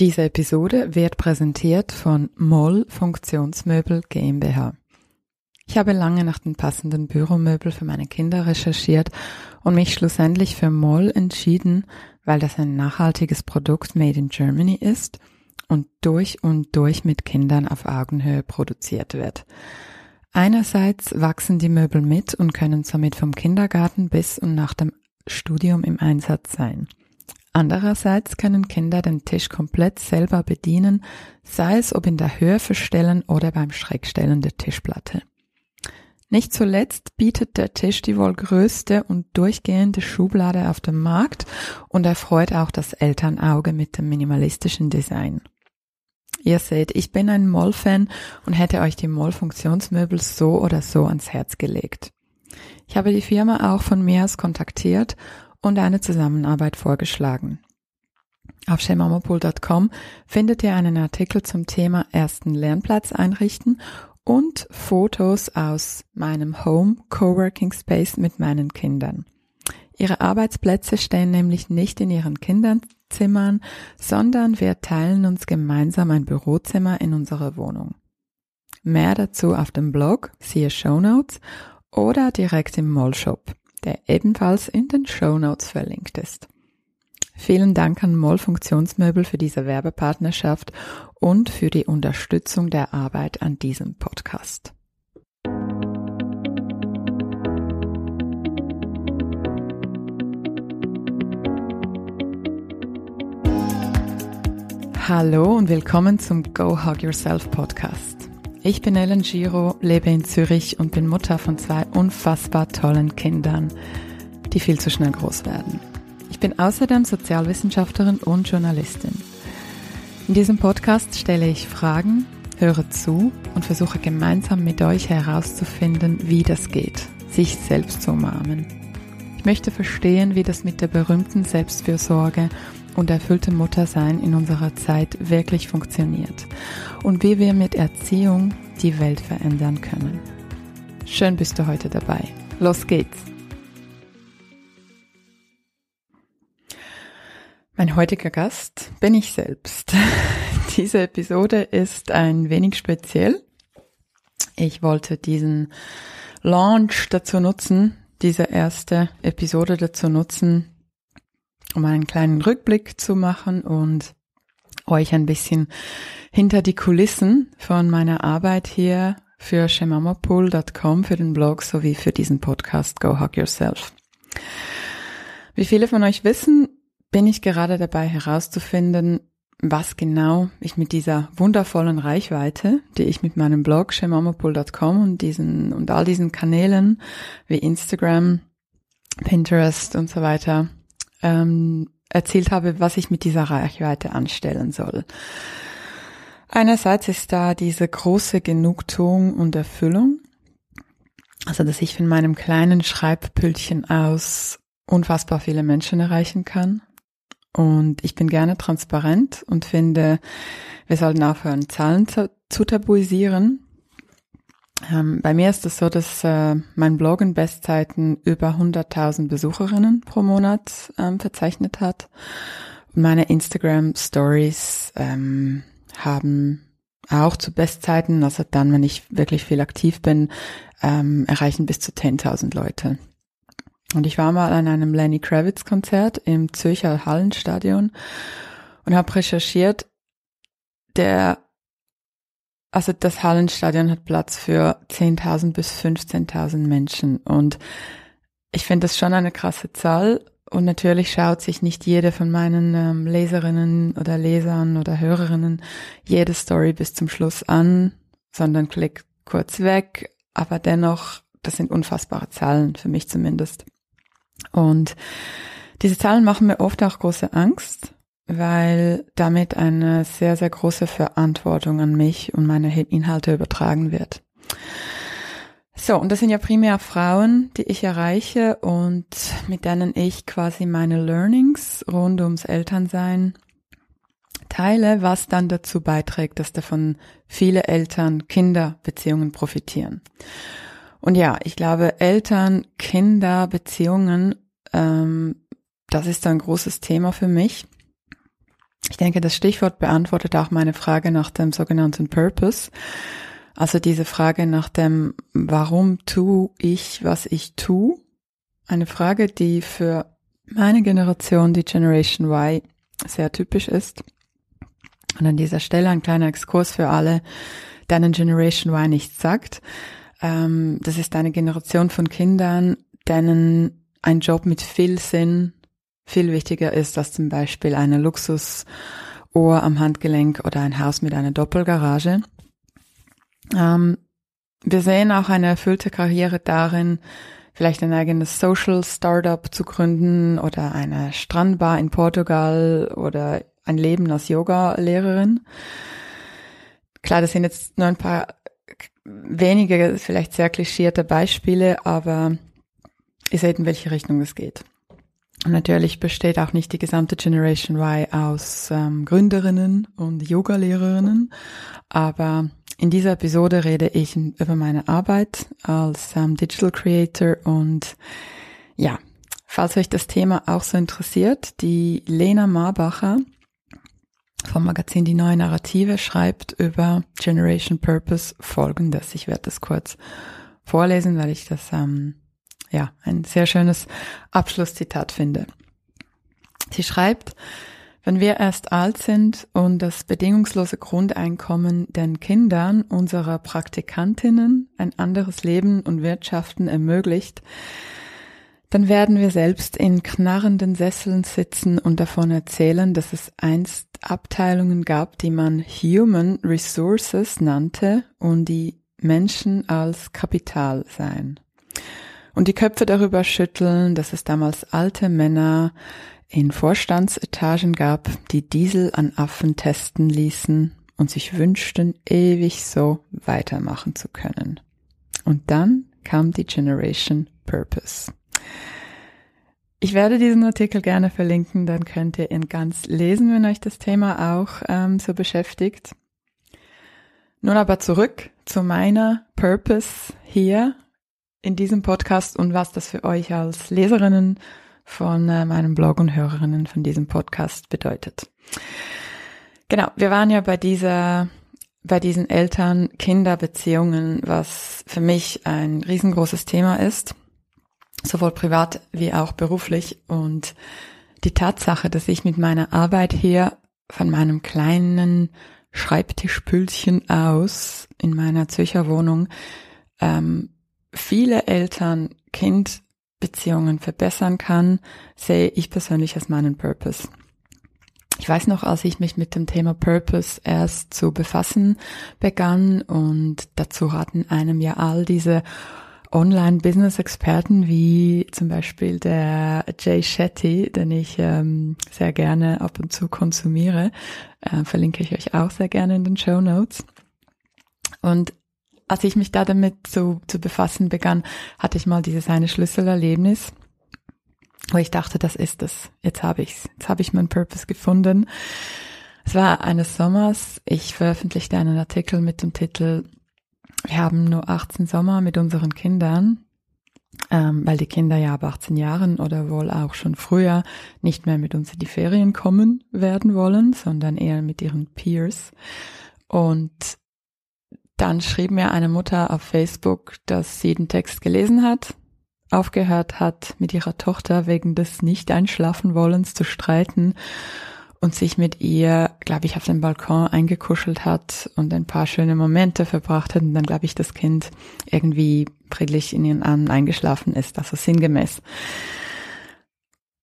Diese Episode wird präsentiert von Moll Funktionsmöbel GmbH. Ich habe lange nach den passenden Büromöbel für meine Kinder recherchiert und mich schlussendlich für Moll entschieden, weil das ein nachhaltiges Produkt made in Germany ist und durch und durch mit Kindern auf Augenhöhe produziert wird. Einerseits wachsen die Möbel mit und können somit vom Kindergarten bis und nach dem Studium im Einsatz sein. Andererseits können Kinder den Tisch komplett selber bedienen, sei es ob in der Höhe verstellen oder beim Schrägstellen der Tischplatte. Nicht zuletzt bietet der Tisch die wohl größte und durchgehende Schublade auf dem Markt und erfreut auch das Elternauge mit dem minimalistischen Design. Ihr seht, ich bin ein Moll-Fan und hätte euch die Moll-Funktionsmöbel so oder so ans Herz gelegt. Ich habe die Firma auch von mir aus kontaktiert und eine Zusammenarbeit vorgeschlagen. Auf shemamopool.com findet ihr einen Artikel zum Thema ersten Lernplatz einrichten und Fotos aus meinem Home Coworking Space mit meinen Kindern. Ihre Arbeitsplätze stehen nämlich nicht in ihren Kinderzimmern, sondern wir teilen uns gemeinsam ein Bürozimmer in unserer Wohnung. Mehr dazu auf dem Blog, siehe Show Notes oder direkt im Mallshop der ebenfalls in den Show Notes verlinkt ist. Vielen Dank an Moll Funktionsmöbel für diese Werbepartnerschaft und für die Unterstützung der Arbeit an diesem Podcast. Hallo und willkommen zum Go Hug Yourself Podcast. Ich bin Ellen Giro, lebe in Zürich und bin Mutter von zwei unfassbar tollen Kindern, die viel zu schnell groß werden. Ich bin außerdem Sozialwissenschaftlerin und Journalistin. In diesem Podcast stelle ich Fragen, höre zu und versuche gemeinsam mit euch herauszufinden, wie das geht, sich selbst zu umarmen. Ich möchte verstehen, wie das mit der berühmten Selbstfürsorge und erfüllte Muttersein in unserer Zeit wirklich funktioniert und wie wir mit Erziehung die Welt verändern können. Schön bist du heute dabei. Los geht's! Mein heutiger Gast bin ich selbst. Diese Episode ist ein wenig speziell. Ich wollte diesen Launch dazu nutzen, diese erste Episode dazu nutzen, um einen kleinen Rückblick zu machen und euch ein bisschen hinter die Kulissen von meiner Arbeit hier für shemamapool.com, für den Blog sowie für diesen Podcast Go Hug Yourself. Wie viele von euch wissen, bin ich gerade dabei herauszufinden, was genau ich mit dieser wundervollen Reichweite, die ich mit meinem Blog shemamapool.com und diesen und all diesen Kanälen wie Instagram, Pinterest und so weiter ähm, erzählt habe, was ich mit dieser Reichweite anstellen soll. Einerseits ist da diese große Genugtuung und Erfüllung, also dass ich von meinem kleinen Schreibpültchen aus unfassbar viele Menschen erreichen kann. Und ich bin gerne transparent und finde, wir sollten aufhören, Zahlen zu, zu tabuisieren ähm, bei mir ist es so, dass äh, mein Blog in Bestzeiten über 100.000 Besucherinnen pro Monat ähm, verzeichnet hat. Und meine Instagram Stories ähm, haben auch zu Bestzeiten, also dann, wenn ich wirklich viel aktiv bin, ähm, erreichen bis zu 10.000 Leute. Und ich war mal an einem Lenny Kravitz Konzert im Zürcher Hallenstadion und habe recherchiert, der also das Hallenstadion hat Platz für 10.000 bis 15.000 Menschen. Und ich finde das schon eine krasse Zahl. Und natürlich schaut sich nicht jede von meinen ähm, Leserinnen oder Lesern oder Hörerinnen jede Story bis zum Schluss an, sondern klickt kurz weg, aber dennoch, das sind unfassbare Zahlen, für mich zumindest. Und diese Zahlen machen mir oft auch große Angst, weil damit eine sehr, sehr große Verantwortung an mich und meine Inhalte übertragen wird. So, und das sind ja primär Frauen, die ich erreiche und mit denen ich quasi meine Learnings rund ums Elternsein teile, was dann dazu beiträgt, dass davon viele Eltern Kinderbeziehungen profitieren. Und ja, ich glaube, Eltern, Kinder, Beziehungen, ähm, das ist ein großes Thema für mich Ich denke, das Stichwort beantwortet auch meine Frage nach dem sogenannten Purpose. Also diese Frage nach dem, warum tue ich, was ich tue? Eine Frage, die für meine Generation, die Generation Y, sehr typisch ist. Und an dieser Stelle ein kleiner Exkurs für alle, denen Generation Y nichts sagt. Ähm, das ist eine Generation von Kindern, denen ein Job mit viel Sinn viel wichtiger ist als zum Beispiel eine Luxusuhr am Handgelenk oder ein Haus mit einer Doppelgarage. Ähm, wir sehen auch eine erfüllte Karriere darin, vielleicht ein eigenes Social Startup zu gründen oder eine Strandbar in Portugal oder ein Leben als Yoga-Lehrerin. Klar, das sind jetzt nur ein paar wenige, vielleicht sehr klischierte Beispiele, aber ihr seht, in welche Richtung es geht. Natürlich besteht auch nicht die gesamte Generation Y aus ähm, Gründerinnen und Yoga-Lehrerinnen, aber in dieser Episode rede ich über meine Arbeit als ähm, Digital Creator und ja, falls euch das Thema auch so interessiert, die Lena Marbacher vom Magazin Die Neue Narrative schreibt über Generation Purpose folgendes. Ich werde das kurz vorlesen, weil ich das ähm, ja ein sehr schönes Abschlusszitat finde. Sie schreibt, wenn wir erst alt sind und das bedingungslose Grundeinkommen den Kindern unserer Praktikantinnen ein anderes Leben und Wirtschaften ermöglicht, dann werden wir selbst in knarrenden Sesseln sitzen und davon erzählen, dass es einst Abteilungen gab, die man Human Resources nannte und die Menschen als Kapital seien. Und die Köpfe darüber schütteln, dass es damals alte Männer in Vorstandsetagen gab, die Diesel an Affen testen ließen und sich wünschten, ewig so weitermachen zu können. Und dann kam die Generation Purpose. Ich werde diesen Artikel gerne verlinken, dann könnt ihr ihn ganz lesen, wenn euch das Thema auch ähm, so beschäftigt. Nun aber zurück zu meiner Purpose hier in diesem Podcast und was das für euch als Leserinnen von äh, meinem Blog und Hörerinnen von diesem Podcast bedeutet. Genau, wir waren ja bei dieser bei diesen Eltern-Kinder-Beziehungen, was für mich ein riesengroßes Thema ist sowohl privat wie auch beruflich. Und die Tatsache, dass ich mit meiner Arbeit hier von meinem kleinen Schreibtischpülchen aus in meiner Zürcher Wohnung ähm, viele Eltern-Kind-Beziehungen verbessern kann, sehe ich persönlich als meinen Purpose. Ich weiß noch, als ich mich mit dem Thema Purpose erst zu befassen begann und dazu raten einem ja all diese Online-Business-Experten wie zum Beispiel der Jay Shetty, den ich ähm, sehr gerne ab und zu konsumiere, äh, verlinke ich euch auch sehr gerne in den Show Notes. Und als ich mich da damit zu, zu befassen begann, hatte ich mal dieses eine Schlüsselerlebnis, wo ich dachte, das ist es. Jetzt habe ich's. Jetzt habe ich meinen Purpose gefunden. Es war eines Sommers. Ich veröffentlichte einen Artikel mit dem Titel wir haben nur 18 Sommer mit unseren Kindern, ähm, weil die Kinder ja ab 18 Jahren oder wohl auch schon früher nicht mehr mit uns in die Ferien kommen werden wollen, sondern eher mit ihren Peers. Und dann schrieb mir eine Mutter auf Facebook, dass sie den Text gelesen hat, aufgehört hat, mit ihrer Tochter wegen des Nicht-Einschlafen-Wollens zu streiten und sich mit ihr, glaube ich, auf dem Balkon eingekuschelt hat und ein paar schöne Momente verbracht hat und dann, glaube ich, das Kind irgendwie friedlich in ihren Armen eingeschlafen ist, also sinngemäß.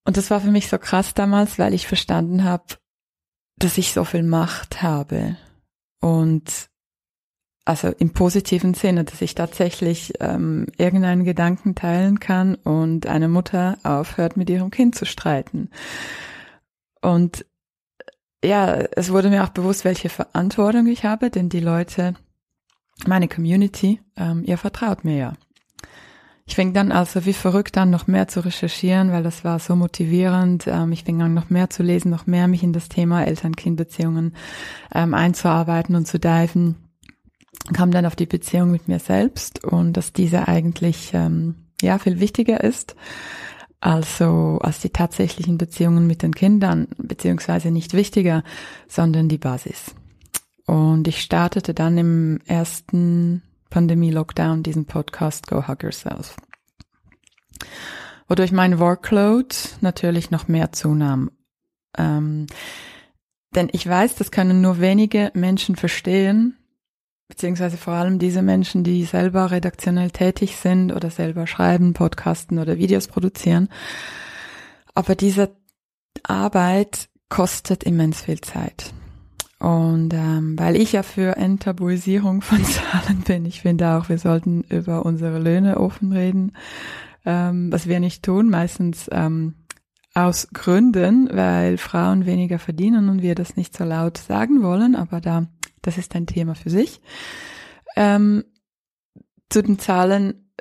Und das war für mich so krass damals, weil ich verstanden habe, dass ich so viel Macht habe und also im positiven Sinne, dass ich tatsächlich ähm, irgendeinen Gedanken teilen kann und eine Mutter aufhört, mit ihrem Kind zu streiten. Und ja, es wurde mir auch bewusst, welche Verantwortung ich habe, denn die Leute, meine Community, ähm, ihr vertraut mir ja. Ich fing dann also wie verrückt an, noch mehr zu recherchieren, weil das war so motivierend. Ähm, ich fing an, noch mehr zu lesen, noch mehr mich in das Thema Eltern-Kind-Beziehungen ähm, einzuarbeiten und zu diven. Kam dann auf die Beziehung mit mir selbst und dass diese eigentlich ähm, ja viel wichtiger ist also als die tatsächlichen Beziehungen mit den Kindern, beziehungsweise nicht wichtiger, sondern die Basis. Und ich startete dann im ersten Pandemie-Lockdown diesen Podcast Go Hug Yourself. Wodurch mein Workload natürlich noch mehr zunahm. Ähm, denn ich weiß, das können nur wenige Menschen verstehen, beziehungsweise vor allem diese Menschen, die selber redaktionell tätig sind oder selber schreiben, podcasten oder Videos produzieren. Aber diese Arbeit kostet immens viel Zeit. Und ähm, weil ich ja für Enttabuisierung von Zahlen bin, ich finde auch, wir sollten über unsere Löhne offen reden, ähm, was wir nicht tun, meistens ähm, aus Gründen, weil Frauen weniger verdienen und wir das nicht so laut sagen wollen, aber da, das ist ein Thema für sich. Ähm, zu den Zahlen,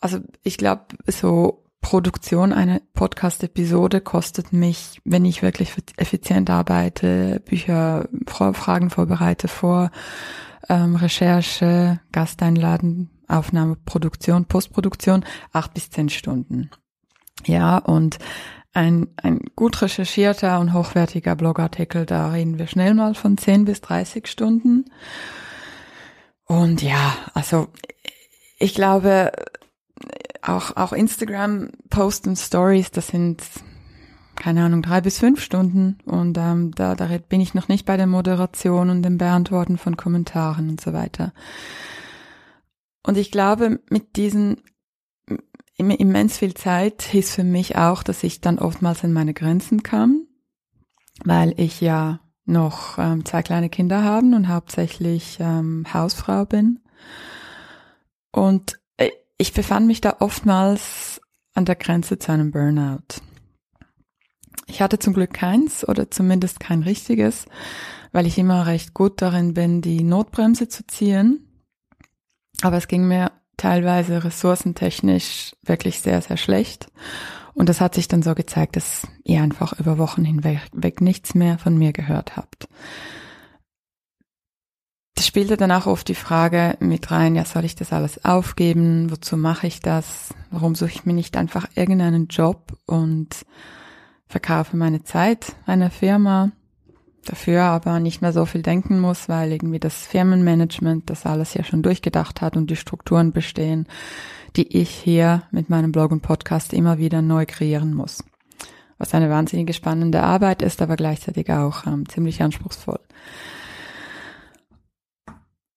also ich glaube, so Produktion einer Podcast-Episode kostet mich, wenn ich wirklich effizient arbeite, Bücher, Fragen vorbereite vor, ähm, Recherche, Gast einladen, Aufnahme, Produktion, Postproduktion, acht bis zehn Stunden. Ja, und ein, ein gut recherchierter und hochwertiger Blogartikel, da reden wir schnell mal von zehn bis dreißig Stunden. Und ja, also ich glaube, auch, auch Instagram Post und Stories, das sind, keine Ahnung, drei bis fünf Stunden. Und ähm, da, da bin ich noch nicht bei der Moderation und dem Beantworten von Kommentaren und so weiter. Und ich glaube, mit diesen immens viel Zeit hieß für mich auch, dass ich dann oftmals an meine Grenzen kam, weil ich ja noch ähm, zwei kleine Kinder haben und hauptsächlich ähm, Hausfrau bin. Und ich befand mich da oftmals an der Grenze zu einem Burnout. Ich hatte zum Glück keins oder zumindest kein richtiges, weil ich immer recht gut darin bin, die Notbremse zu ziehen. Aber es ging mir teilweise ressourcentechnisch wirklich sehr, sehr schlecht. Und das hat sich dann so gezeigt, dass ihr einfach über Wochen hinweg nichts mehr von mir gehört habt das spielte dann auch oft die Frage mit rein, ja, soll ich das alles aufgeben? Wozu mache ich das? Warum suche ich mir nicht einfach irgendeinen Job und verkaufe meine Zeit einer Firma? Dafür aber nicht mehr so viel denken muss, weil irgendwie das Firmenmanagement das alles ja schon durchgedacht hat und die Strukturen bestehen, die ich hier mit meinem Blog und Podcast immer wieder neu kreieren muss. Was eine wahnsinnige spannende Arbeit ist, aber gleichzeitig auch ähm, ziemlich anspruchsvoll.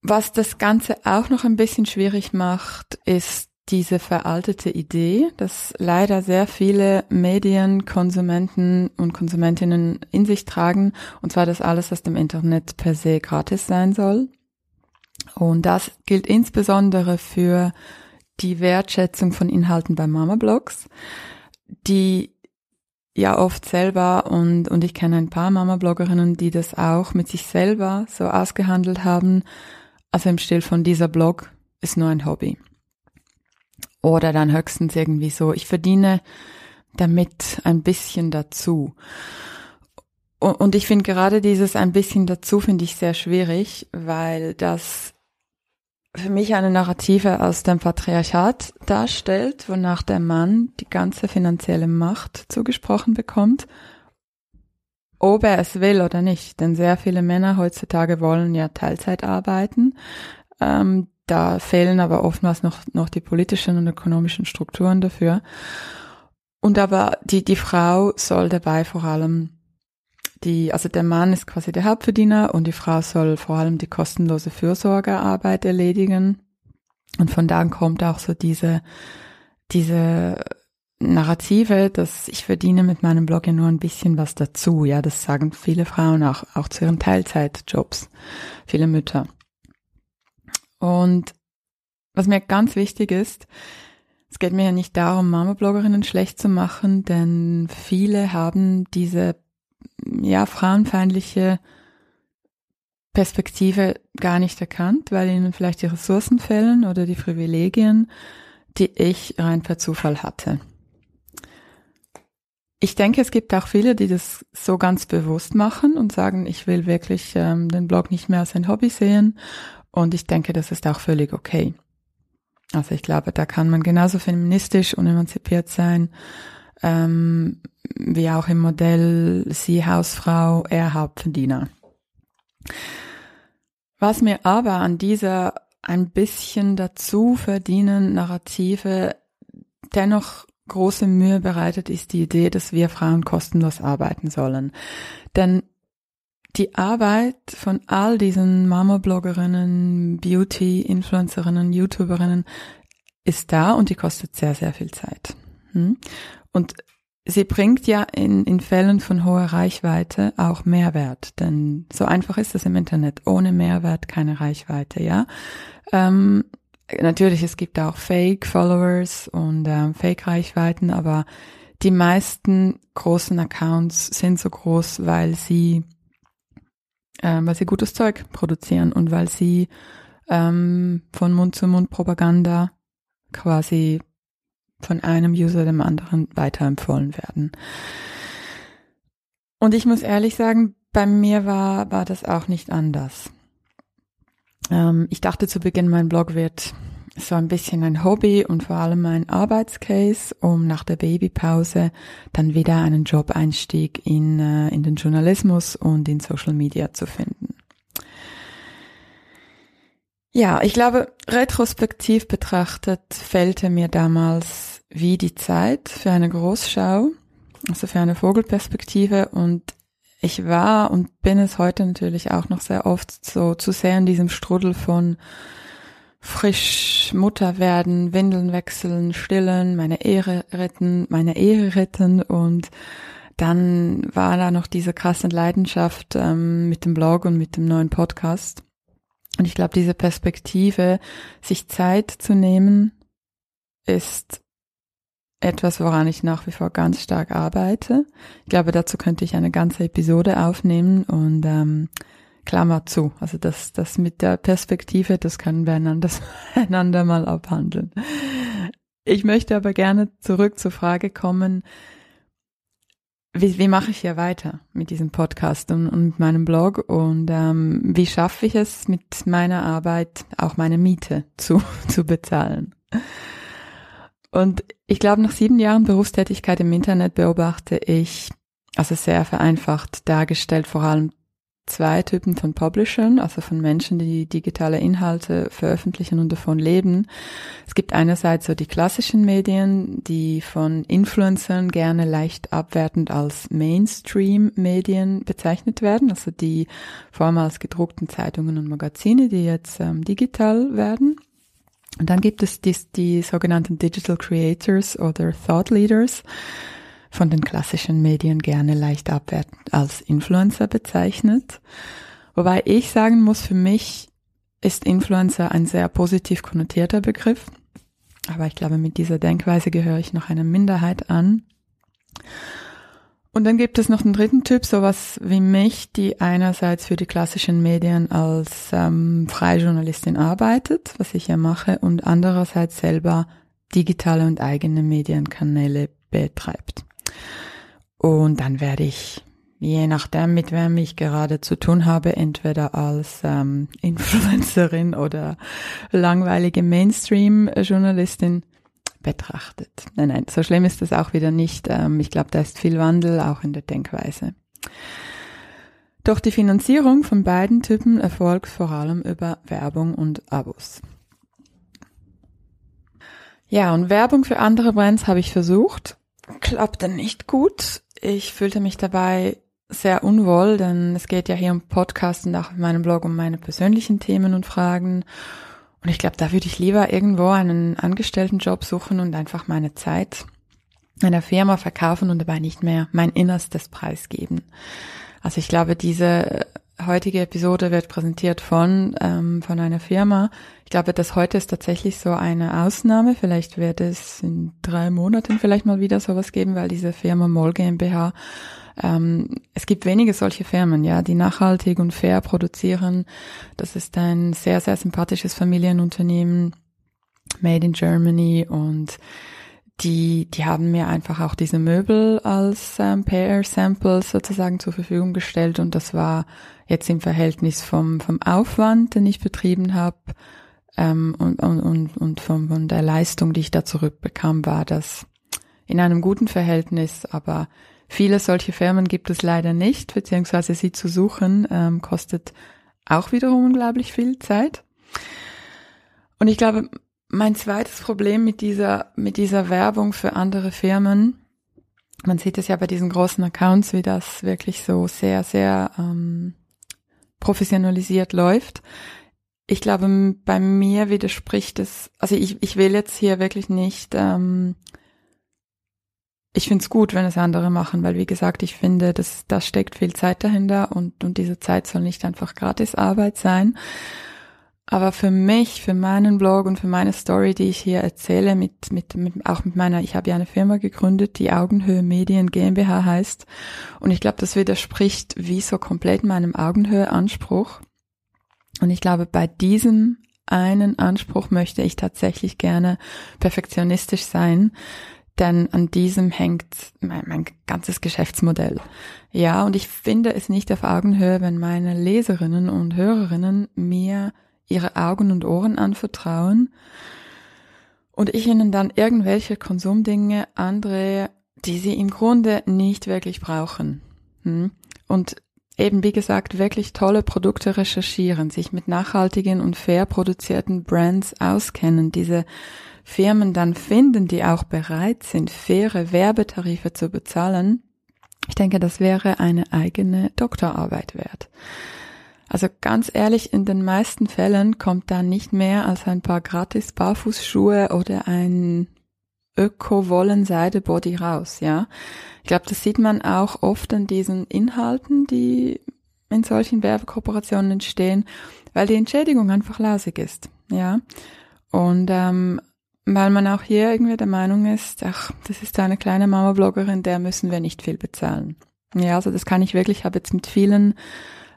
Was das Ganze auch noch ein bisschen schwierig macht, ist diese veraltete Idee, dass leider sehr viele Medienkonsumenten und Konsumentinnen in sich tragen, und zwar, dass alles aus dem Internet per se gratis sein soll. Und das gilt insbesondere für die Wertschätzung von Inhalten bei Mama-Blogs, die ja oft selber und, und ich kenne ein paar Mama-Bloggerinnen, die das auch mit sich selber so ausgehandelt haben, also im Stil von dieser Blog ist nur ein Hobby. Oder dann höchstens irgendwie so, ich verdiene damit ein bisschen dazu. Und ich finde gerade dieses ein bisschen dazu finde ich sehr schwierig, weil das für mich eine Narrative aus dem Patriarchat darstellt, wonach der Mann die ganze finanzielle Macht zugesprochen bekommt ob er es will oder nicht. Denn sehr viele Männer heutzutage wollen ja Teilzeit arbeiten. Ähm, da fehlen aber oftmals noch, noch die politischen und ökonomischen Strukturen dafür. Und aber die, die Frau soll dabei vor allem die, also der Mann ist quasi der Hauptverdiener und die Frau soll vor allem die kostenlose Fürsorgearbeit erledigen. Und von da kommt auch so diese, diese Narrative, dass ich verdiene mit meinem Blog ja nur ein bisschen was dazu. Ja, das sagen viele Frauen auch, auch zu ihren Teilzeitjobs, viele Mütter. Und was mir ganz wichtig ist, es geht mir ja nicht darum, Mama-Bloggerinnen schlecht zu machen, denn viele haben diese, ja, frauenfeindliche Perspektive gar nicht erkannt, weil ihnen vielleicht die Ressourcen fehlen oder die Privilegien, die ich rein per Zufall hatte. Ich denke, es gibt auch viele, die das so ganz bewusst machen und sagen, ich will wirklich ähm, den Blog nicht mehr als ein Hobby sehen. Und ich denke, das ist auch völlig okay. Also ich glaube, da kann man genauso feministisch und emanzipiert sein, ähm, wie auch im Modell Sie Hausfrau, er Hauptverdiener. Was mir aber an dieser ein bisschen dazu verdienen Narrative dennoch große Mühe bereitet, ist die Idee, dass wir Frauen kostenlos arbeiten sollen. Denn die Arbeit von all diesen Mama-Bloggerinnen, Beauty-Influencerinnen, YouTuberinnen ist da und die kostet sehr, sehr viel Zeit. Hm? Und sie bringt ja in, in Fällen von hoher Reichweite auch Mehrwert, denn so einfach ist es im Internet. Ohne Mehrwert keine Reichweite, ja. Ähm, natürlich, es gibt auch Fake-Followers und ähm, Fake-Reichweiten, aber die meisten großen Accounts sind so groß, weil sie, äh, weil sie gutes Zeug produzieren und weil sie ähm, von Mund zu Mund Propaganda quasi von einem User dem anderen weiterempfohlen werden. Und ich muss ehrlich sagen, bei mir war, war das auch nicht anders. Ähm, ich dachte zu Beginn, mein Blog wird so ein bisschen ein Hobby und vor allem ein Arbeitscase, um nach der Babypause dann wieder einen Job-Einstieg in, äh, in den Journalismus und in Social Media zu finden. Ja, ich glaube, retrospektiv betrachtet fällte mir damals wie die Zeit für eine Großschau, also für eine Vogelperspektive und ich war und bin es heute natürlich auch noch sehr oft so zu sehr in diesem Strudel von frisch Mutter werden, Windeln wechseln, stillen, meine Ehre retten, meine Ehe retten und dann war da noch diese krasse Leidenschaft ähm, mit dem Blog und mit dem neuen Podcast. Und ich glaube, diese Perspektive, sich Zeit zu nehmen, ist etwas, woran ich nach wie vor ganz stark arbeite. Ich glaube, dazu könnte ich eine ganze Episode aufnehmen und ähm, Klammer zu. Also das, das mit der Perspektive, das können wir einander, einander mal abhandeln. Ich möchte aber gerne zurück zur Frage kommen, wie, wie mache ich hier weiter mit diesem Podcast und, und mit meinem Blog und ähm, wie schaffe ich es mit meiner Arbeit auch meine Miete zu, zu bezahlen? Und ich glaube, nach sieben Jahren Berufstätigkeit im Internet beobachte ich, also sehr vereinfacht dargestellt, vor allem zwei Typen von Publishern, also von Menschen, die digitale Inhalte veröffentlichen und davon leben. Es gibt einerseits so die klassischen Medien, die von Influencern gerne leicht abwertend als Mainstream-Medien bezeichnet werden, also die vormals gedruckten Zeitungen und Magazine, die jetzt ähm, digital werden. Und dann gibt es die, die sogenannten Digital Creators oder Thought Leaders, von den klassischen Medien gerne leicht abwertend als Influencer bezeichnet. Wobei ich sagen muss, für mich ist Influencer ein sehr positiv konnotierter Begriff. Aber ich glaube, mit dieser Denkweise gehöre ich noch einer Minderheit an. Und dann gibt es noch einen dritten Typ, sowas wie mich, die einerseits für die klassischen Medien als ähm, freie Journalistin arbeitet, was ich ja mache, und andererseits selber digitale und eigene Medienkanäle betreibt. Und dann werde ich, je nachdem, mit wem ich gerade zu tun habe, entweder als ähm, Influencerin oder langweilige Mainstream-Journalistin betrachtet. Nein, nein, so schlimm ist das auch wieder nicht. Ähm, ich glaube, da ist viel Wandel auch in der Denkweise. Doch die Finanzierung von beiden Typen erfolgt vor allem über Werbung und Abos. Ja, und Werbung für andere Brands habe ich versucht klappte nicht gut. Ich fühlte mich dabei sehr unwohl, denn es geht ja hier um Podcasts und auch in meinem Blog um meine persönlichen Themen und Fragen. Und ich glaube, da würde ich lieber irgendwo einen Angestelltenjob suchen und einfach meine Zeit einer Firma verkaufen und dabei nicht mehr mein Innerstes preisgeben. Also ich glaube, diese heutige Episode wird präsentiert von, ähm, von einer Firma. Ich glaube, das heute ist tatsächlich so eine Ausnahme. Vielleicht wird es in drei Monaten vielleicht mal wieder sowas geben, weil diese Firma Moll GmbH, ähm, es gibt wenige solche Firmen, ja, die nachhaltig und fair produzieren. Das ist ein sehr, sehr sympathisches Familienunternehmen, made in Germany und die, die haben mir einfach auch diese Möbel als ähm, Pair-Sample sozusagen zur Verfügung gestellt und das war jetzt im Verhältnis vom, vom Aufwand, den ich betrieben habe ähm, und, und, und, und von, von der Leistung, die ich da zurückbekam, war das in einem guten Verhältnis, aber viele solche Firmen gibt es leider nicht, beziehungsweise sie zu suchen ähm, kostet auch wiederum unglaublich viel Zeit. Und ich glaube, mein zweites Problem mit dieser, mit dieser Werbung für andere Firmen, man sieht es ja bei diesen großen Accounts, wie das wirklich so sehr, sehr ähm, professionalisiert läuft. Ich glaube, bei mir widerspricht es, also ich, ich will jetzt hier wirklich nicht, ähm, ich finde es gut, wenn es andere machen, weil wie gesagt, ich finde, dass da steckt viel Zeit dahinter und, und diese Zeit soll nicht einfach gratis Arbeit sein. Aber für mich, für meinen Blog und für meine Story, die ich hier erzähle, mit, mit, mit auch mit meiner, ich habe ja eine Firma gegründet, die Augenhöhe Medien GmbH heißt. Und ich glaube, das widerspricht wie so komplett meinem Augenhöhe-Anspruch. Und ich glaube, bei diesem einen Anspruch möchte ich tatsächlich gerne perfektionistisch sein, denn an diesem hängt mein, mein, ganzes Geschäftsmodell. Ja, und ich finde es nicht auf Augenhöhe, wenn meine Leserinnen und Hörerinnen mir ihre Augen und Ohren anvertrauen und ich ihnen dann irgendwelche Konsumdinge andrehe, die sie im Grunde nicht wirklich brauchen. Hm? Und eben wie gesagt wirklich tolle Produkte recherchieren, sich mit nachhaltigen und fair produzierten Brands auskennen, diese Firmen dann finden, die auch bereit sind, faire Werbetarife zu bezahlen, ich denke, das wäre eine eigene Doktorarbeit wert. Also ganz ehrlich, in den meisten Fällen kommt da nicht mehr als ein paar gratis Barfußschuhe oder ein Öko-Wollen-Seide-Body raus, ja. Ich glaube, das sieht man auch oft an diesen Inhalten, die in solchen Werbekooperationen entstehen, weil die Entschädigung einfach lausig ist, ja. Und ähm, weil man auch hier irgendwie der Meinung ist, ach, das ist eine kleine Mama-Bloggerin, der müssen wir nicht viel bezahlen. Ja, also das kann ich wirklich, ich habe jetzt mit vielen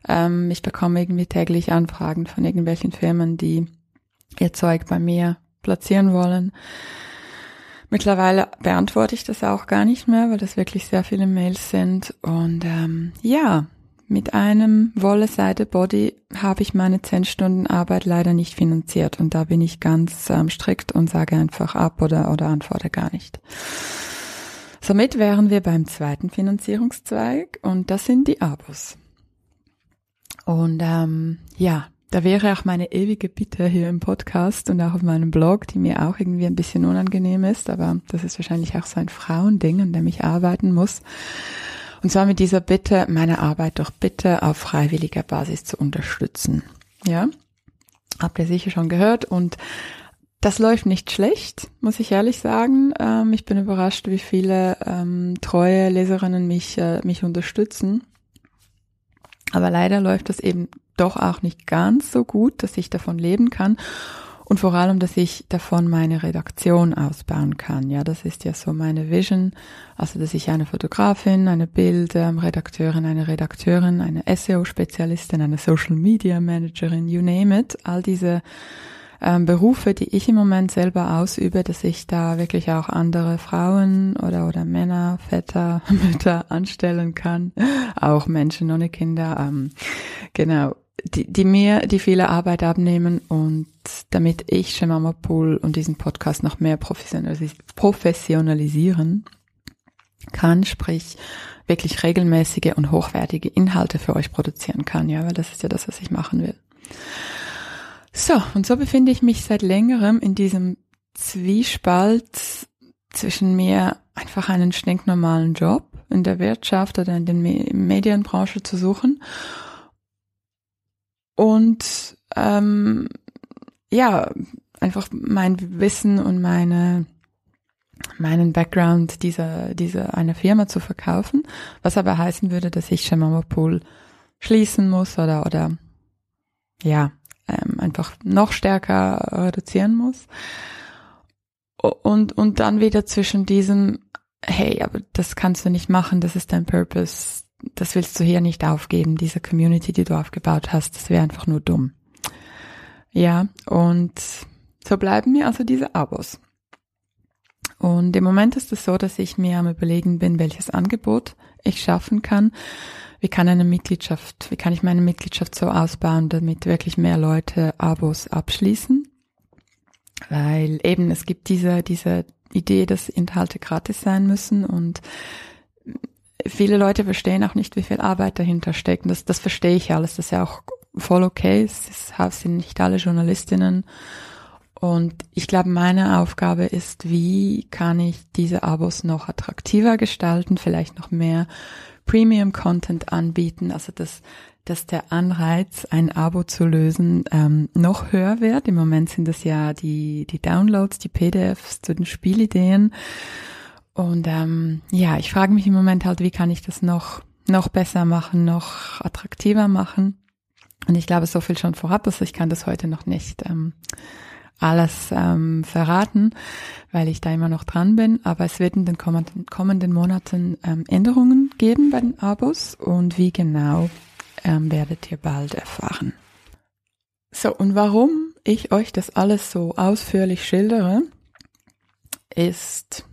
ähm, ich bekomme irgendwie täglich Anfragen von irgendwelchen Firmen, die ihr Zeug bei mir platzieren wollen. Mittlerweile beantworte ich das auch gar nicht mehr, weil das wirklich sehr viele Mails sind. Und ähm, ja, mit einem Wolle-Seide-Body habe ich meine 10 Stunden Arbeit leider nicht finanziert. Und da bin ich ganz ähm, strikt und sage einfach ab oder, oder antworte gar nicht. Somit wären wir beim zweiten Finanzierungszweig und das sind die Abos. Und ähm, ja, da wäre auch meine ewige Bitte hier im Podcast und auch auf meinem Blog, die mir auch irgendwie ein bisschen unangenehm ist, aber das ist wahrscheinlich auch so ein Frauending, an dem ich arbeiten muss. Und zwar mit dieser Bitte, meine Arbeit doch bitte auf freiwilliger Basis zu unterstützen. Ja, habt ihr sicher schon gehört und das läuft nicht schlecht, muss ich ehrlich sagen. Ähm, ich bin überrascht, wie viele ähm, treue Leserinnen mich, äh, mich unterstützen. Aber leider läuft das eben doch auch nicht ganz so gut, dass ich davon leben kann. Und vor allem, dass ich davon meine Redaktion ausbauen kann. Ja, das ist ja so meine Vision. Also, dass ich eine Fotografin, eine Bildredakteurin, eine Redakteurin, eine SEO-Spezialistin, eine Social Media Managerin, you name it, all diese ähm, Berufe, die ich im Moment selber ausübe, dass ich da wirklich auch andere Frauen oder, oder Männer, Väter, Mütter anstellen kann, auch Menschen ohne Kinder, ähm, genau, die, die mir die viele Arbeit abnehmen und damit ich Shemama Pool und diesen Podcast noch mehr professionalis professionalisieren kann, sprich wirklich regelmäßige und hochwertige Inhalte für euch produzieren kann, ja, weil das ist ja das, was ich machen will. So, und so befinde ich mich seit längerem in diesem Zwiespalt zwischen mir einfach einen stinknormalen Job in der Wirtschaft oder in der Medienbranche zu suchen. Und ähm, ja, einfach mein Wissen und meine meinen Background dieser, dieser einer Firma zu verkaufen, was aber heißen würde, dass ich Shemama Pool schließen muss oder oder ja, ähm, einfach noch stärker reduzieren muss. Und, und dann wieder zwischen diesem, hey, aber das kannst du nicht machen, das ist dein Purpose, das willst du hier nicht aufgeben, diese Community, die du aufgebaut hast, das wäre einfach nur dumm. Ja, und so bleiben mir also diese Abos. Und im Moment ist es so, dass ich mir am überlegen bin, welches Angebot ich schaffen kann, wie kann eine Mitgliedschaft, wie kann ich meine Mitgliedschaft so ausbauen, damit wirklich mehr Leute Abos abschließen? Weil eben es gibt diese, diese Idee, dass Inhalte gratis sein müssen und viele Leute verstehen auch nicht, wie viel Arbeit dahinter steckt. Und das, das verstehe ich alles. Das ist ja auch voll okay. Es sind nicht alle Journalistinnen. Und ich glaube, meine Aufgabe ist, wie kann ich diese Abos noch attraktiver gestalten, vielleicht noch mehr Premium-Content anbieten, also dass, dass der Anreiz, ein Abo zu lösen, ähm, noch höher wird. Im Moment sind es ja die, die Downloads, die PDFs zu den Spielideen. Und ähm, ja, ich frage mich im Moment halt, wie kann ich das noch, noch besser machen, noch attraktiver machen. Und ich glaube, so viel schon vorab ist, ich kann das heute noch nicht ähm, alles ähm, verraten, weil ich da immer noch dran bin. Aber es wird in den kommenden, kommenden Monaten ähm, Änderungen geben bei den Abos und wie genau ähm, werdet ihr bald erfahren. So, und warum ich euch das alles so ausführlich schildere, ist,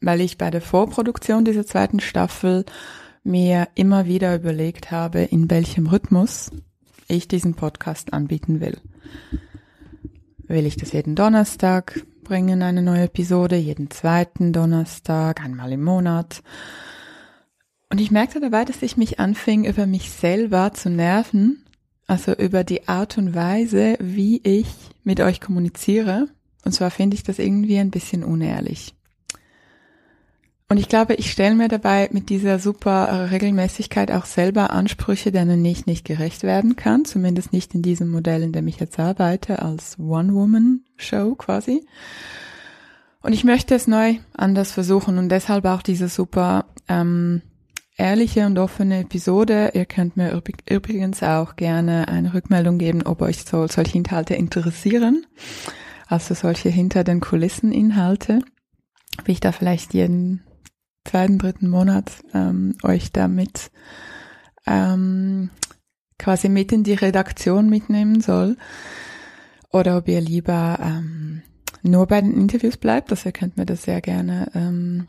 weil ich bei der Vorproduktion dieser zweiten Staffel mir immer wieder überlegt habe, in welchem Rhythmus ich diesen Podcast anbieten will. Will ich das jeden Donnerstag bringen, eine neue Episode, jeden zweiten Donnerstag, einmal im Monat? Und ich merkte dabei, dass ich mich anfing, über mich selber zu nerven, also über die Art und Weise, wie ich mit euch kommuniziere. Und zwar finde ich das irgendwie ein bisschen unehrlich. Und ich glaube, ich stelle mir dabei mit dieser super Regelmäßigkeit auch selber Ansprüche, denen ich nicht gerecht werden kann, zumindest nicht in diesem Modell, in dem ich jetzt arbeite, als One-Woman-Show quasi. Und ich möchte es neu anders versuchen und deshalb auch diese super ähm, ehrliche und offene Episode. Ihr könnt mir übrigens auch gerne eine Rückmeldung geben, ob euch so, solche Inhalte interessieren, also solche hinter den Kulissen Inhalte, wie ich da vielleicht jeden zweiten, dritten Monat ähm, euch damit ähm, quasi mit in die Redaktion mitnehmen soll. Oder ob ihr lieber ähm, nur bei den Interviews bleibt. Also ihr könnt mir das sehr gerne ähm,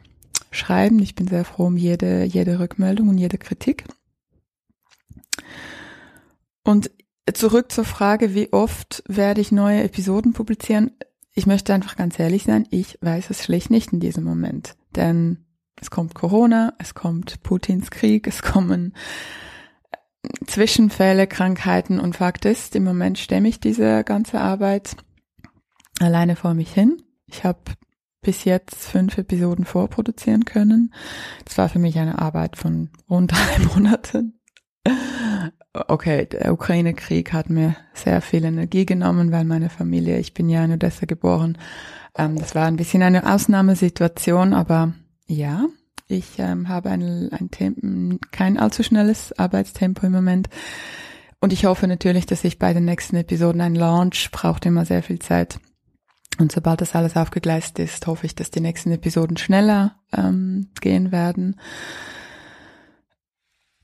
schreiben. Ich bin sehr froh um jede, jede Rückmeldung und jede Kritik. Und zurück zur Frage, wie oft werde ich neue Episoden publizieren? Ich möchte einfach ganz ehrlich sein, ich weiß es schlicht nicht in diesem Moment. Denn es kommt Corona, es kommt Putins Krieg, es kommen äh, Zwischenfälle, Krankheiten und Fakt ist, im Moment stemme ich diese ganze Arbeit alleine vor mich hin. Ich habe bis jetzt fünf Episoden vorproduzieren können. Das war für mich eine Arbeit von rund drei Monaten. Okay, der Ukraine-Krieg hat mir sehr viel Energie genommen, weil meine Familie, ich bin ja in Odessa geboren, ähm, das war ein bisschen eine Ausnahmesituation, aber ja, ich ähm, habe ein, ein Tempo, kein allzu schnelles Arbeitstempo im Moment. Und ich hoffe natürlich, dass ich bei den nächsten Episoden ein Launch braucht immer sehr viel Zeit. Und sobald das alles aufgegleist ist, hoffe ich, dass die nächsten Episoden schneller ähm, gehen werden.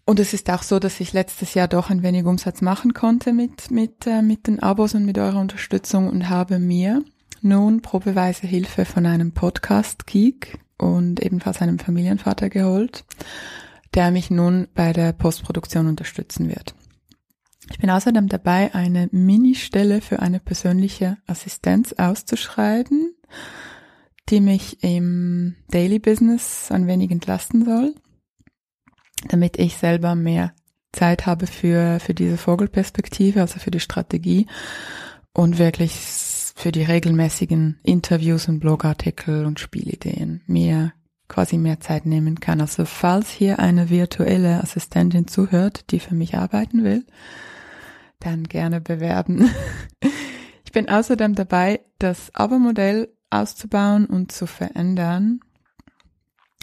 Und es ist auch so, dass ich letztes Jahr doch ein wenig Umsatz machen konnte mit, mit, äh, mit den Abos und mit eurer Unterstützung und habe mir nun probeweise Hilfe von einem Podcast-Geek und ebenfalls einem Familienvater geholt, der mich nun bei der Postproduktion unterstützen wird. Ich bin außerdem dabei, eine Ministelle für eine persönliche Assistenz auszuschreiben, die mich im Daily Business ein wenig entlasten soll, damit ich selber mehr Zeit habe für, für diese Vogelperspektive, also für die Strategie und wirklich für die regelmäßigen Interviews und Blogartikel und Spielideen mir quasi mehr Zeit nehmen kann. Also falls hier eine virtuelle Assistentin zuhört, die für mich arbeiten will, dann gerne bewerben. Ich bin außerdem dabei, das Abo-Modell auszubauen und zu verändern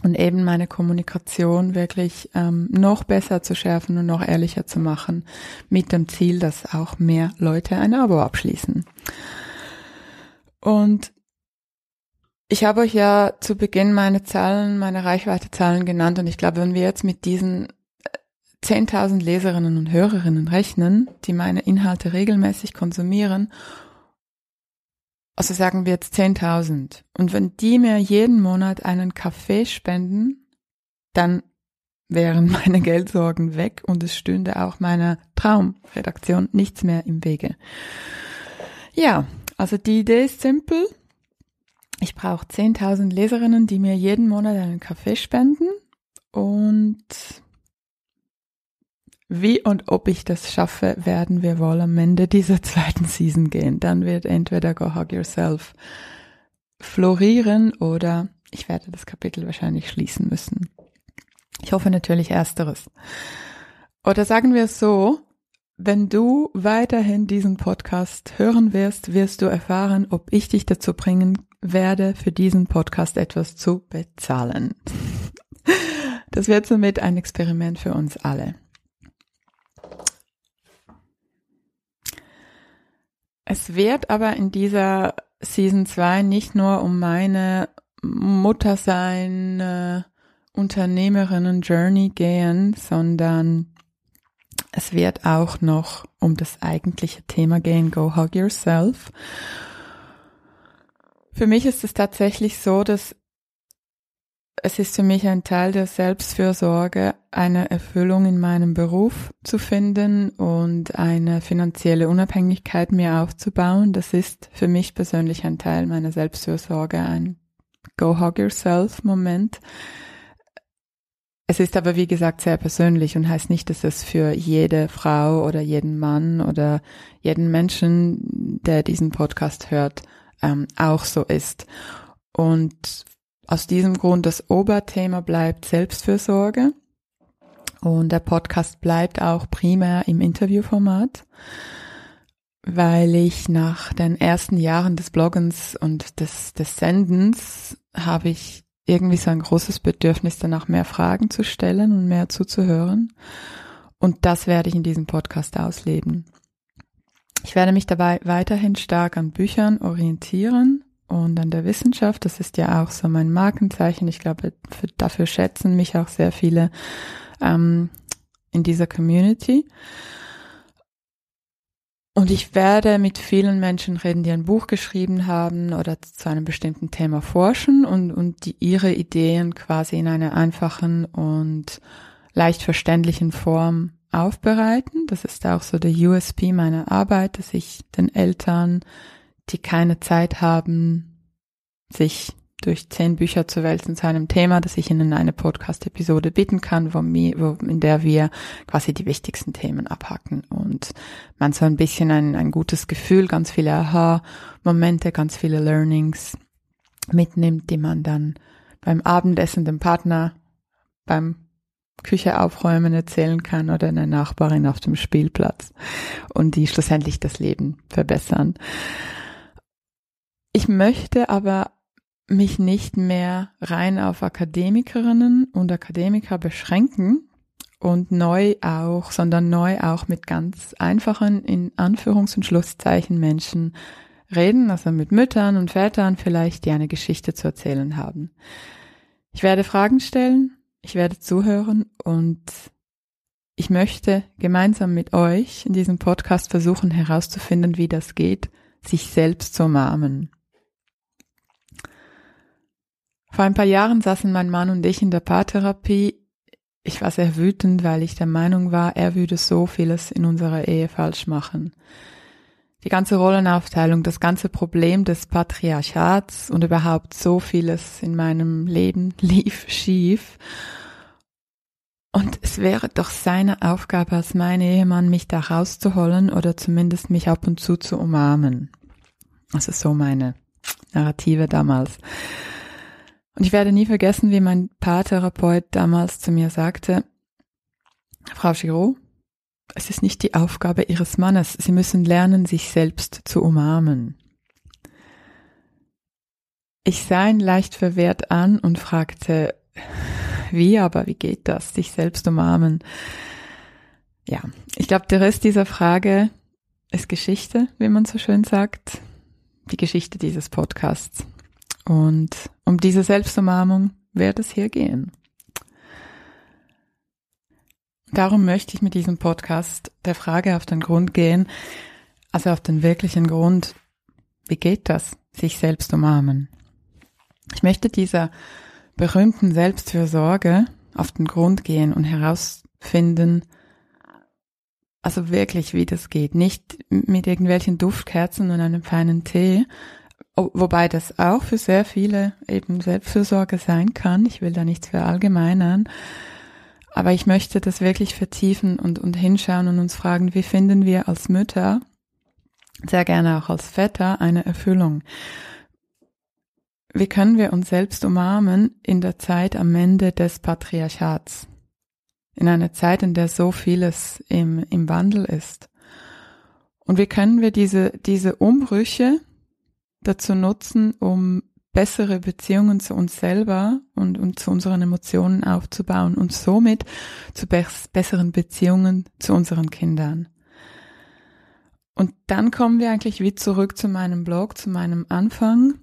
und eben meine Kommunikation wirklich ähm, noch besser zu schärfen und noch ehrlicher zu machen, mit dem Ziel, dass auch mehr Leute ein Abo abschließen. Und ich habe euch ja zu Beginn meine Zahlen, meine Reichweitezahlen genannt und ich glaube, wenn wir jetzt mit diesen 10.000 äh, Leserinnen und Hörerinnen rechnen, die meine Inhalte regelmäßig konsumieren, also sagen wir jetzt 10.000 und wenn die mir jeden Monat einen Kaffee spenden, dann wären meine Geldsorgen weg und es stünde auch meiner Traumredaktion nichts mehr im Wege. Ja, also die Idee ist simpel. Ich brauche 10.000 Leserinnen, die mir jeden Monat einen Kaffee spenden und wie und ob ich das schaffe, werden wir wohl am Ende dieser zweiten Season gehen. Dann wird entweder Go Hug Yourself florieren oder ich werde das Kapitel wahrscheinlich schließen müssen. Ich hoffe natürlich ersteres. Oder sagen wir es so, wenn du weiterhin diesen Podcast hören wirst, wirst du erfahren, ob ich dich dazu bringen werde, für diesen Podcast etwas zu bezahlen. Das wird somit ein Experiment für uns alle. Es wird aber in dieser Season 2 nicht nur um meine Muttersein, äh, gehen, sondern es wird auch noch um das eigentliche Thema gehen, Go Hug Yourself. Für mich ist es tatsächlich so, dass es ist für mich ein Teil der Selbstfürsorge, eine Erfüllung in meinem Beruf zu finden und eine finanzielle Unabhängigkeit mir aufzubauen. Das ist für mich persönlich ein Teil meiner Selbstfürsorge, ein Go Hug Yourself Moment. Es ist aber, wie gesagt, sehr persönlich und heißt nicht, dass es für jede Frau oder jeden Mann oder jeden Menschen, der diesen Podcast hört, ähm, auch so ist. Und aus diesem Grund das Oberthema bleibt Selbstfürsorge. Und der Podcast bleibt auch primär im Interviewformat, weil ich nach den ersten Jahren des Bloggens und des, des Sendens habe ich irgendwie so ein großes Bedürfnis danach, mehr Fragen zu stellen und mehr zuzuhören. Und das werde ich in diesem Podcast ausleben. Ich werde mich dabei weiterhin stark an Büchern orientieren und an der Wissenschaft. Das ist ja auch so mein Markenzeichen. Ich glaube, für, dafür schätzen mich auch sehr viele ähm, in dieser Community. Und ich werde mit vielen Menschen reden, die ein Buch geschrieben haben oder zu einem bestimmten Thema forschen und, und die ihre Ideen quasi in einer einfachen und leicht verständlichen Form aufbereiten. Das ist auch so der USP meiner Arbeit, dass ich den Eltern die keine Zeit haben, sich durch zehn Bücher zu wälzen zu einem Thema, das ich Ihnen eine Podcast-Episode bieten kann, wo wo, in der wir quasi die wichtigsten Themen abhacken und man so ein bisschen ein, ein gutes Gefühl, ganz viele Aha-Momente, ganz viele Learnings mitnimmt, die man dann beim Abendessen dem Partner, beim Küche aufräumen erzählen kann oder einer Nachbarin auf dem Spielplatz und die schlussendlich das Leben verbessern. Ich möchte aber mich nicht mehr rein auf Akademikerinnen und Akademiker beschränken und neu auch, sondern neu auch mit ganz einfachen, in Anführungs- und Schlusszeichen Menschen reden, also mit Müttern und Vätern vielleicht, die eine Geschichte zu erzählen haben. Ich werde Fragen stellen, ich werde zuhören und ich möchte gemeinsam mit euch in diesem Podcast versuchen herauszufinden, wie das geht, sich selbst zu umarmen. Vor ein paar Jahren saßen mein Mann und ich in der Paartherapie. Ich war sehr wütend, weil ich der Meinung war, er würde so vieles in unserer Ehe falsch machen. Die ganze Rollenaufteilung, das ganze Problem des Patriarchats und überhaupt so vieles in meinem Leben lief schief. Und es wäre doch seine Aufgabe als mein Ehemann, mich da rauszuholen oder zumindest mich ab und zu zu umarmen. Also so meine Narrative damals. Und ich werde nie vergessen, wie mein Paartherapeut damals zu mir sagte, Frau Giraud, es ist nicht die Aufgabe Ihres Mannes. Sie müssen lernen, sich selbst zu umarmen. Ich sah ihn leicht verwehrt an und fragte, wie aber, wie geht das, sich selbst umarmen? Ja, ich glaube, der Rest dieser Frage ist Geschichte, wie man so schön sagt. Die Geschichte dieses Podcasts. Und um diese Selbstumarmung wird es hier gehen. Darum möchte ich mit diesem Podcast der Frage auf den Grund gehen, also auf den wirklichen Grund, wie geht das, sich selbst umarmen? Ich möchte dieser berühmten Selbstfürsorge auf den Grund gehen und herausfinden, also wirklich, wie das geht. Nicht mit irgendwelchen Duftkerzen und einem feinen Tee, wobei das auch für sehr viele eben Selbstfürsorge sein kann. Ich will da nichts verallgemeinern. Aber ich möchte das wirklich vertiefen und, und hinschauen und uns fragen, wie finden wir als Mütter, sehr gerne auch als Väter, eine Erfüllung? Wie können wir uns selbst umarmen in der Zeit am Ende des Patriarchats? In einer Zeit, in der so vieles im, im Wandel ist. Und wie können wir diese, diese Umbrüche dazu nutzen, um bessere Beziehungen zu uns selber und, und zu unseren Emotionen aufzubauen und somit zu besseren Beziehungen zu unseren Kindern. Und dann kommen wir eigentlich wie zurück zu meinem Blog, zu meinem Anfang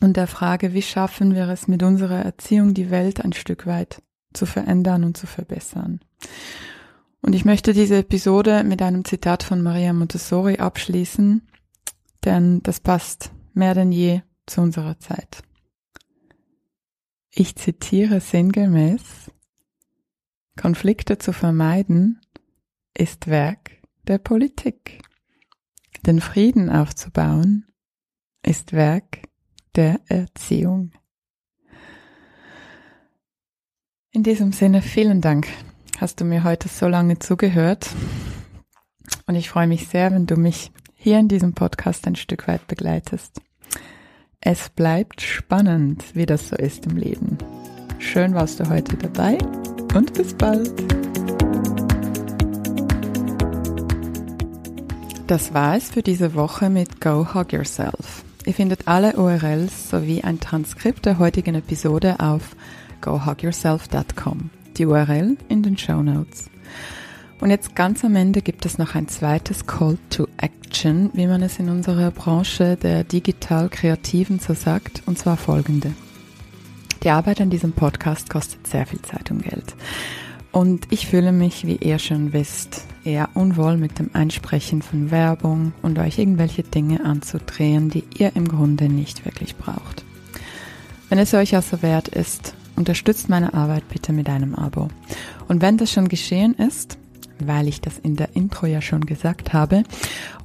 und der Frage, wie schaffen wir es mit unserer Erziehung, die Welt ein Stück weit zu verändern und zu verbessern. Und ich möchte diese Episode mit einem Zitat von Maria Montessori abschließen, denn das passt mehr denn je zu unserer Zeit. Ich zitiere sinngemäß, Konflikte zu vermeiden ist Werk der Politik. Den Frieden aufzubauen ist Werk der Erziehung. In diesem Sinne vielen Dank hast du mir heute so lange zugehört. Und ich freue mich sehr, wenn du mich hier in diesem Podcast ein Stück weit begleitest. Es bleibt spannend, wie das so ist im Leben. Schön warst du heute dabei und bis bald. Das war es für diese Woche mit Go Hug Yourself. Ihr findet alle URLs sowie ein Transkript der heutigen Episode auf gohugyourself.com die URL in den Show Notes. Und jetzt ganz am Ende gibt es noch ein zweites Call to Action, wie man es in unserer Branche der digital Kreativen so sagt, und zwar folgende. Die Arbeit an diesem Podcast kostet sehr viel Zeit und Geld. Und ich fühle mich, wie ihr schon wisst, eher unwohl mit dem Einsprechen von Werbung und euch irgendwelche Dinge anzudrehen, die ihr im Grunde nicht wirklich braucht. Wenn es euch also wert ist, Unterstützt meine Arbeit bitte mit einem Abo. Und wenn das schon geschehen ist, weil ich das in der Intro ja schon gesagt habe,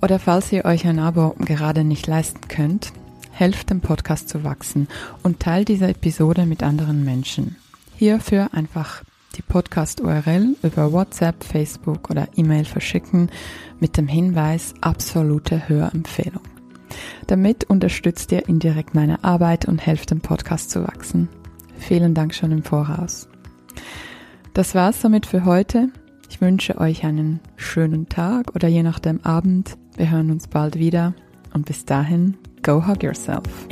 oder falls ihr euch ein Abo gerade nicht leisten könnt, helft dem Podcast zu wachsen und teilt diese Episode mit anderen Menschen. Hierfür einfach die Podcast-URL über WhatsApp, Facebook oder E-Mail verschicken mit dem Hinweis absolute Hörempfehlung. Damit unterstützt ihr indirekt meine Arbeit und helft dem Podcast zu wachsen. Vielen Dank schon im Voraus. Das war's somit für heute. Ich wünsche euch einen schönen Tag oder je nachdem Abend. Wir hören uns bald wieder und bis dahin, go hug yourself.